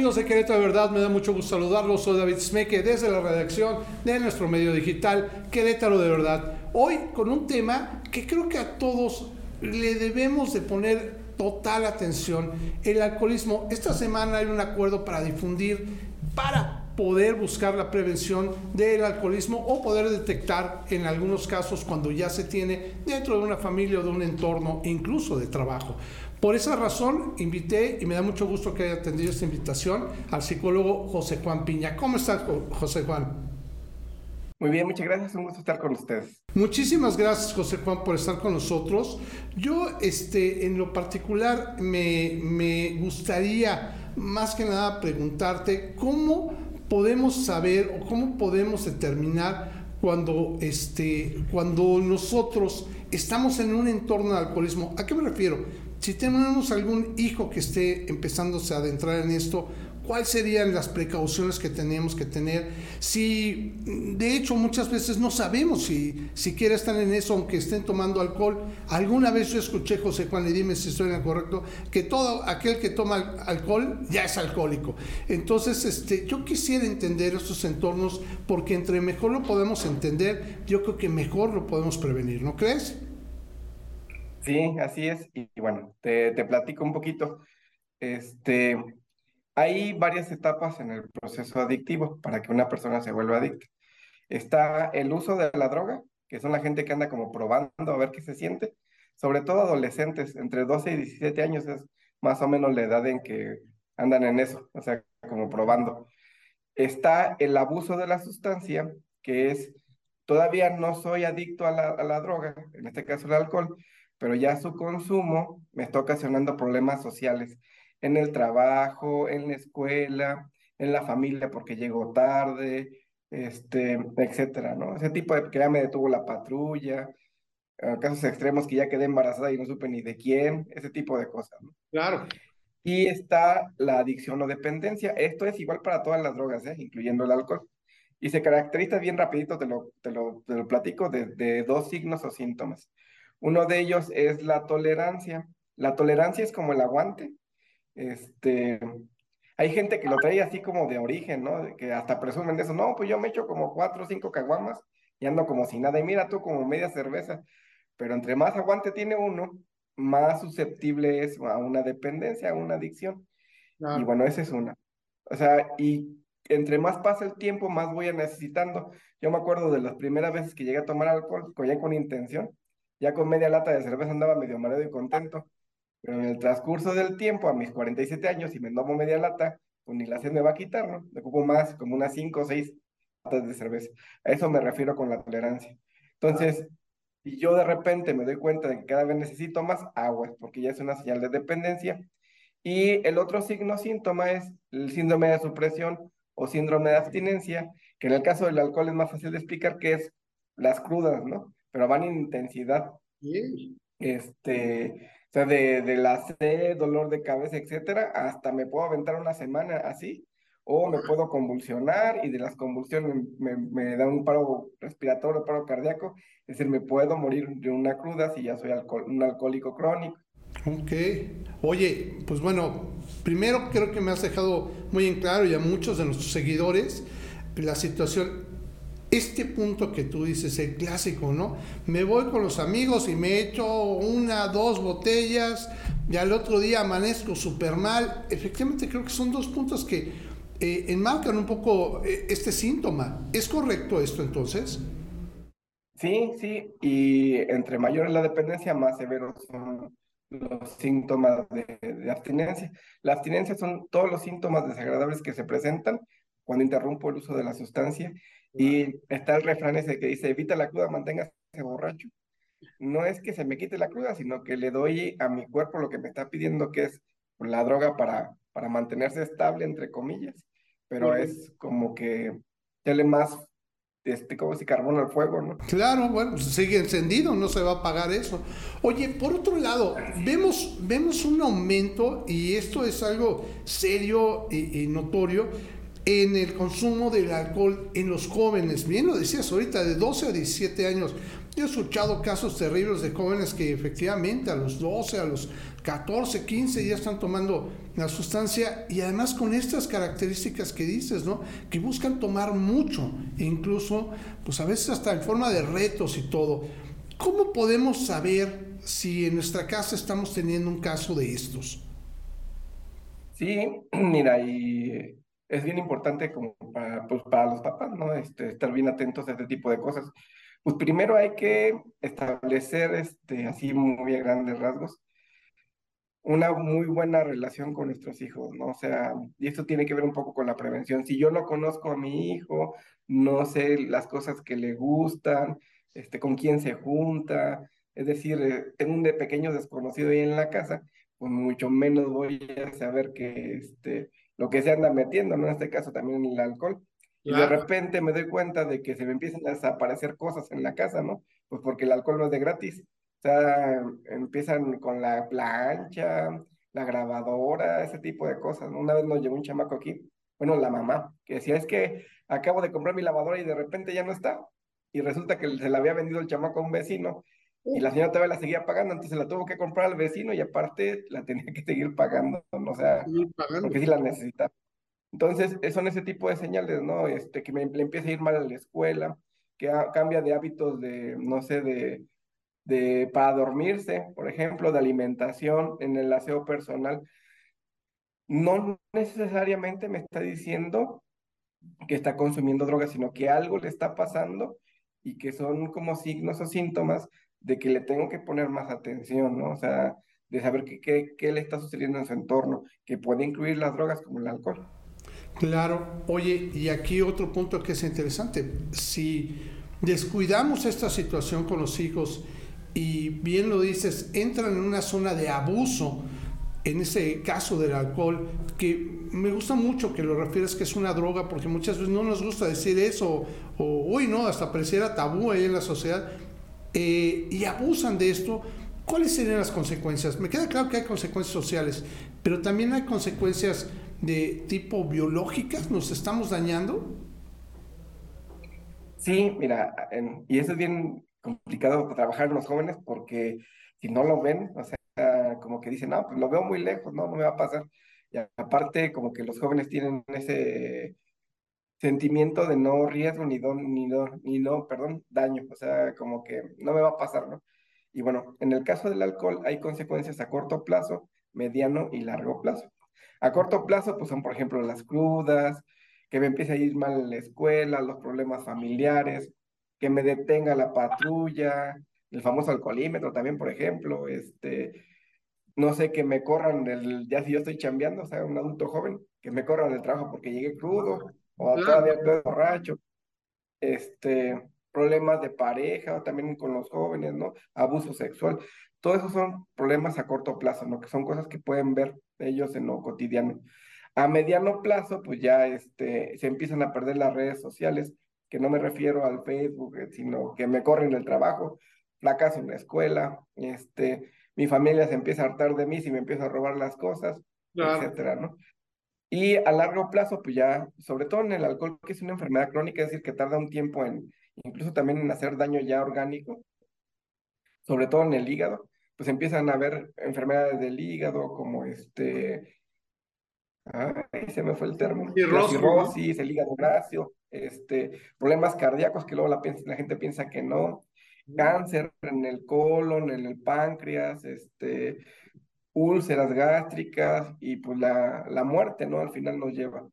Amigos de Querétaro de Verdad, me da mucho gusto saludarlos. Soy David Smeke desde la redacción de nuestro medio digital Querétaro de Verdad. Hoy con un tema que creo que a todos le debemos de poner total atención, el alcoholismo. Esta semana hay un acuerdo para difundir, para poder buscar la prevención del alcoholismo o poder detectar en algunos casos cuando ya se tiene dentro de una familia o de un entorno, incluso de trabajo. Por esa razón invité, y me da mucho gusto que haya atendido esta invitación, al psicólogo José Juan Piña. ¿Cómo estás, José Juan? Muy bien, muchas gracias, un gusto estar con ustedes. Muchísimas gracias, José Juan, por estar con nosotros. Yo, este, en lo particular, me, me gustaría más que nada preguntarte cómo podemos saber o cómo podemos determinar cuando, este, cuando nosotros estamos en un entorno de alcoholismo. ¿A qué me refiero? Si tenemos algún hijo que esté empezándose a adentrar en esto, ¿cuáles serían las precauciones que tenemos que tener? Si, de hecho, muchas veces no sabemos si siquiera están en eso, aunque estén tomando alcohol. Alguna vez yo escuché, José Juan, y dime si estoy en el correcto, que todo aquel que toma alcohol ya es alcohólico. Entonces, este, yo quisiera entender estos entornos, porque entre mejor lo podemos entender, yo creo que mejor lo podemos prevenir, ¿no crees? Sí, así es. Y, bueno, te, te, platico un poquito. Este, hay varias etapas en el proceso adictivo para que una persona se vuelva adicta. Está el uso de la droga, que son la gente que anda como probando a ver qué se siente, sobre todo adolescentes, entre 12 y 17 años es más o menos la edad en que andan en eso, o sea, como probando. Está el abuso de la sustancia, que es, todavía no soy adicto a la, a la droga, en este caso el alcohol, pero ya su consumo me está ocasionando problemas sociales en el trabajo, en la escuela, en la familia porque llego tarde, este, etcétera, ¿no? Ese tipo de que ya me detuvo la patrulla, casos extremos que ya quedé embarazada y no supe ni de quién, ese tipo de cosas, ¿no? Claro. Y está la adicción o dependencia. Esto es igual para todas las drogas, ¿eh? incluyendo el alcohol. Y se caracteriza bien rapidito, te lo, te lo, te lo platico, de, de dos signos o síntomas. Uno de ellos es la tolerancia. La tolerancia es como el aguante. Este, hay gente que lo trae así como de origen, ¿no? Que hasta presumen de eso. No, pues yo me echo como cuatro o cinco caguamas y ando como si nada. Y mira tú como media cerveza. Pero entre más aguante tiene uno, más susceptible es a una dependencia, a una adicción. Y bueno, esa es una. O sea, y entre más pasa el tiempo, más voy a necesitando. Yo me acuerdo de las primeras veces que llegué a tomar alcohol, ya con intención, ya con media lata de cerveza andaba medio mareado y contento. Pero en el transcurso del tiempo, a mis 47 años, si me tomo media lata, pues ni la sed me va a quitar, ¿no? Me ocupo más, como unas 5 o 6 latas de cerveza. A eso me refiero con la tolerancia. Entonces, yo de repente me doy cuenta de que cada vez necesito más agua, porque ya es una señal de dependencia. Y el otro signo síntoma es el síndrome de supresión o síndrome de abstinencia, que en el caso del alcohol es más fácil de explicar que es las crudas, ¿no? Pero van en intensidad. Este, o sea, de, de la sed, dolor de cabeza, etcétera, hasta me puedo aventar una semana así, o me puedo convulsionar y de las convulsiones me, me da un paro respiratorio, paro cardíaco, es decir, me puedo morir de una cruda si ya soy un alcohólico crónico. Ok. Oye, pues bueno, primero creo que me has dejado muy en claro y a muchos de nuestros seguidores la situación este punto que tú dices, el clásico, ¿no? Me voy con los amigos y me echo una, dos botellas y al otro día amanezco súper mal. Efectivamente creo que son dos puntos que eh, enmarcan un poco eh, este síntoma. ¿Es correcto esto entonces? Sí, sí, y entre mayor es la dependencia, más severos son los síntomas de, de abstinencia. La abstinencia son todos los síntomas desagradables que se presentan cuando interrumpo el uso de la sustancia y está el refrán ese que dice, evita la cruda, manténgase borracho. No es que se me quite la cruda, sino que le doy a mi cuerpo lo que me está pidiendo, que es la droga para, para mantenerse estable, entre comillas. Pero es como que le más, este, como si carbón al fuego, ¿no? Claro, bueno, sigue encendido, no se va a apagar eso. Oye, por otro lado, vemos, vemos un aumento, y esto es algo serio y notorio, en el consumo del alcohol en los jóvenes. Bien lo decías ahorita, de 12 a 17 años. Yo he escuchado casos terribles de jóvenes que efectivamente a los 12, a los 14, 15 ya están tomando la sustancia y además con estas características que dices, ¿no? Que buscan tomar mucho, e incluso, pues a veces hasta en forma de retos y todo. ¿Cómo podemos saber si en nuestra casa estamos teniendo un caso de estos? Sí, mira, y es bien importante como para, pues, para los papás, ¿no? Este, estar bien atentos a este tipo de cosas. Pues primero hay que establecer, este, así muy a grandes rasgos, una muy buena relación con nuestros hijos, ¿no? O sea, y esto tiene que ver un poco con la prevención. Si yo no conozco a mi hijo, no sé las cosas que le gustan, este, con quién se junta, es decir, eh, tengo un de pequeño desconocido ahí en la casa, pues mucho menos voy a saber que este, lo que se anda metiendo, ¿no? En este caso también el alcohol. Y de repente me doy cuenta de que se me empiezan a desaparecer cosas en la casa, ¿no? Pues porque el alcohol no es de gratis. O sea, empiezan con la plancha, la grabadora, ese tipo de cosas. Una vez nos llegó un chamaco aquí, bueno, la mamá, que decía, es que acabo de comprar mi lavadora y de repente ya no está. Y resulta que se la había vendido el chamaco a un vecino y la señora todavía la seguía pagando, entonces la tuvo que comprar al vecino y aparte la tenía que seguir pagando, ¿no? o sea, porque sí la necesitaba. Entonces, son ese tipo de señales, ¿no? Este, que me, le empieza a ir mal a la escuela, que cambia de hábitos de, no sé, de, de, para dormirse, por ejemplo, de alimentación, en el aseo personal. No necesariamente me está diciendo que está consumiendo drogas, sino que algo le está pasando y que son como signos o síntomas de que le tengo que poner más atención, ¿no? O sea, de saber qué, qué le está sucediendo en su entorno, que puede incluir las drogas como el alcohol. Claro, oye, y aquí otro punto que es interesante, si descuidamos esta situación con los hijos y bien lo dices, entran en una zona de abuso, en ese caso del alcohol, que me gusta mucho que lo refieres que es una droga, porque muchas veces no nos gusta decir eso, o uy, no, hasta pareciera tabú ahí en la sociedad, eh, y abusan de esto, ¿cuáles serían las consecuencias? Me queda claro que hay consecuencias sociales, pero también hay consecuencias de tipo biológicas? ¿Nos estamos dañando? Sí, mira, y eso es bien complicado trabajar en los jóvenes porque si no lo ven, o sea, como que dicen, no, pues lo veo muy lejos, no, no me va a pasar. Y aparte, como que los jóvenes tienen ese sentimiento de no riesgo ni, don, ni, no, ni no, perdón, daño, o sea, como que no me va a pasar, ¿no? Y bueno, en el caso del alcohol hay consecuencias a corto plazo, mediano y largo plazo. A corto plazo, pues son, por ejemplo, las crudas, que me empiece a ir mal en la escuela, los problemas familiares, que me detenga la patrulla, el famoso alcoholímetro también, por ejemplo, este, no sé, que me corran del, ya si yo estoy chambeando, o sea, un adulto joven, que me corran del trabajo porque llegué crudo, o todavía estoy borracho, este, problemas de pareja, o también con los jóvenes, ¿no? Abuso sexual. Todos esos son problemas a corto plazo, ¿no? Que son cosas que pueden ver ellos en lo cotidiano. A mediano plazo, pues ya este, se empiezan a perder las redes sociales, que no me refiero al Facebook, eh, sino que me corren el trabajo, fracaso en la escuela, este, mi familia se empieza a hartar de mí si me empiezo a robar las cosas, etcétera, ¿no? Y a largo plazo, pues ya, sobre todo en el alcohol, que es una enfermedad crónica, es decir, que tarda un tiempo en, incluso también en hacer daño ya orgánico, sobre todo en el hígado, pues empiezan a haber enfermedades del hígado como este, ay, se me fue el término, cirrosis, el hígado gracio, este, problemas cardíacos que luego la, la gente piensa que no, cáncer en el colon, en el páncreas, este, úlceras gástricas y pues la, la muerte, ¿no? Al final nos lleva.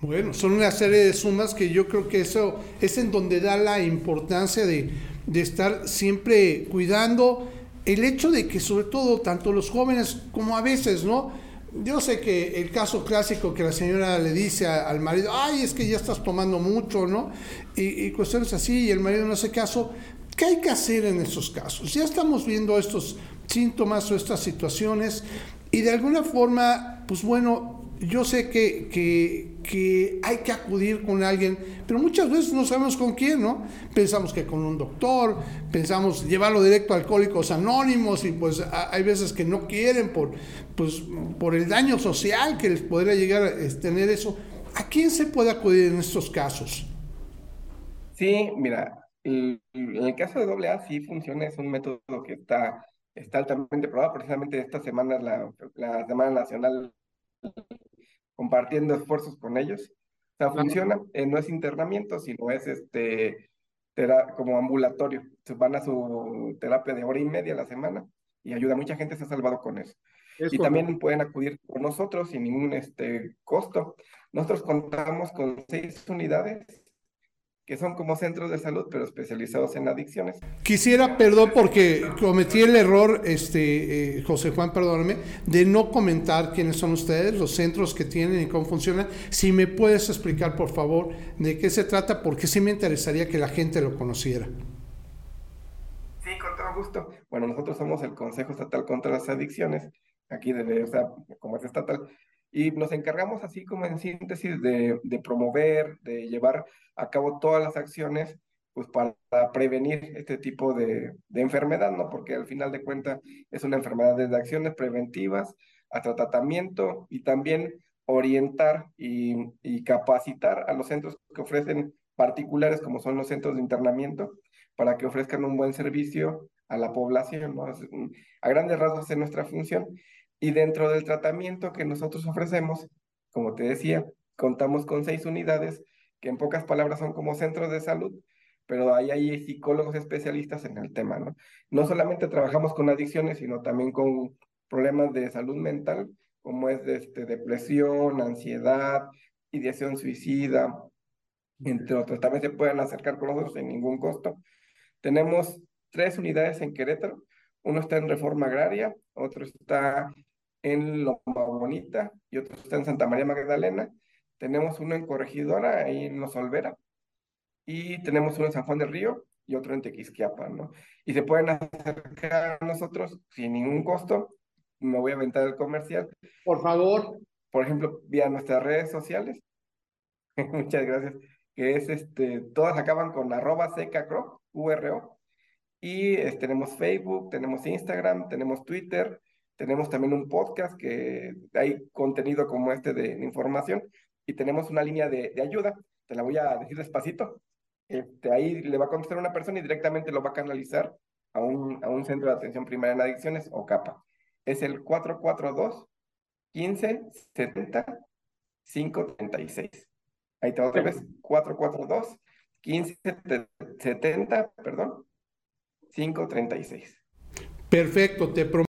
Bueno, son una serie de sumas que yo creo que eso es en donde da la importancia de, de estar siempre cuidando el hecho de que sobre todo tanto los jóvenes como a veces, ¿no? Yo sé que el caso clásico que la señora le dice al marido, ay, es que ya estás tomando mucho, ¿no? Y, cuestiones así, y el marido no hace caso. ¿Qué hay que hacer en esos casos? Ya estamos viendo estos síntomas o estas situaciones y de alguna forma, pues bueno, yo sé que, que, hay que acudir con alguien, pero muchas veces no sabemos con quién, ¿no? Pensamos que con un doctor, pensamos llevarlo directo a Alcohólicos Anónimos y pues hay veces que no quieren por, pues, por el daño social que les podría llegar a tener eso. ¿A quién se puede acudir en estos casos? Sí, mira, en el caso de AA sí funciona, es un método que está, está altamente probado, precisamente esta semana es la, la Semana Nacional compartiendo esfuerzos con ellos. O sea, funciona, eh, no es internamiento, sino es este, como ambulatorio. Van a su terapia de hora y media a la semana y ayuda. Mucha gente se ha salvado con eso. y también pueden acudir con nosotros sin ningún este, costo. Nosotros contamos con seis unidades que son como centros de salud, pero especializados en adicciones. Quisiera, perdón, porque cometí el error, este, eh, José Juan, perdóname, de no comentar quiénes son ustedes, los centros que tienen y cómo funcionan. Si me puedes explicar, por favor, de qué se trata, porque sí me interesaría que la gente lo conociera. Sí, con todo gusto. Bueno, nosotros somos el Consejo Estatal contra las Adicciones, aquí de, o sea, como es estatal, y nos encargamos así como en síntesis de, promover, de llevar a cabo todas las acciones pues para prevenir este tipo de, enfermedad, ¿no? Porque al final de cuentas es una enfermedad desde acciones preventivas hasta tratamiento y también orientar y, capacitar a los centros que ofrecen particulares como son los centros de internamiento para que ofrezcan un buen servicio a la población. A grandes rasgos es nuestra función y dentro del tratamiento que nosotros ofrecemos, como te decía, contamos con seis unidades que en pocas palabras son como centros de salud, pero ahí hay psicólogos especialistas en el tema, ¿no? No solamente trabajamos con adicciones, sino también con problemas de salud mental, como es de, este, depresión, ansiedad, ideación suicida, entre otros. También se pueden acercar con nosotros sin ningún costo. Tenemos tres unidades en Querétaro. Uno está en Reforma Agraria, otro está en Loma Bonita y otro está en Santa María Magdalena. Tenemos uno en Corregidora, ahí en Los Olvera. Y tenemos uno en San Juan del Río y otro en Tequisquiapa, ¿no? Y se pueden acercar a nosotros sin ningún costo. Me voy a aventar el comercial. Por favor. Por ejemplo, vía nuestras redes sociales. Muchas gracias. Que es este, todas acaban con arroba secacro, URO. Y tenemos Facebook, tenemos Instagram, tenemos Twitter, tenemos también un podcast que hay contenido como este de, información y tenemos una línea de, ayuda. Te la voy a decir despacito. Este, ahí le va a contestar una persona y directamente lo va a canalizar a un, a un centro de atención primaria en adicciones o CAPA. Es el 442 15 70 536. Ahí te otra vez, 442 15 70, perdón, 536. Perfecto, te prometo.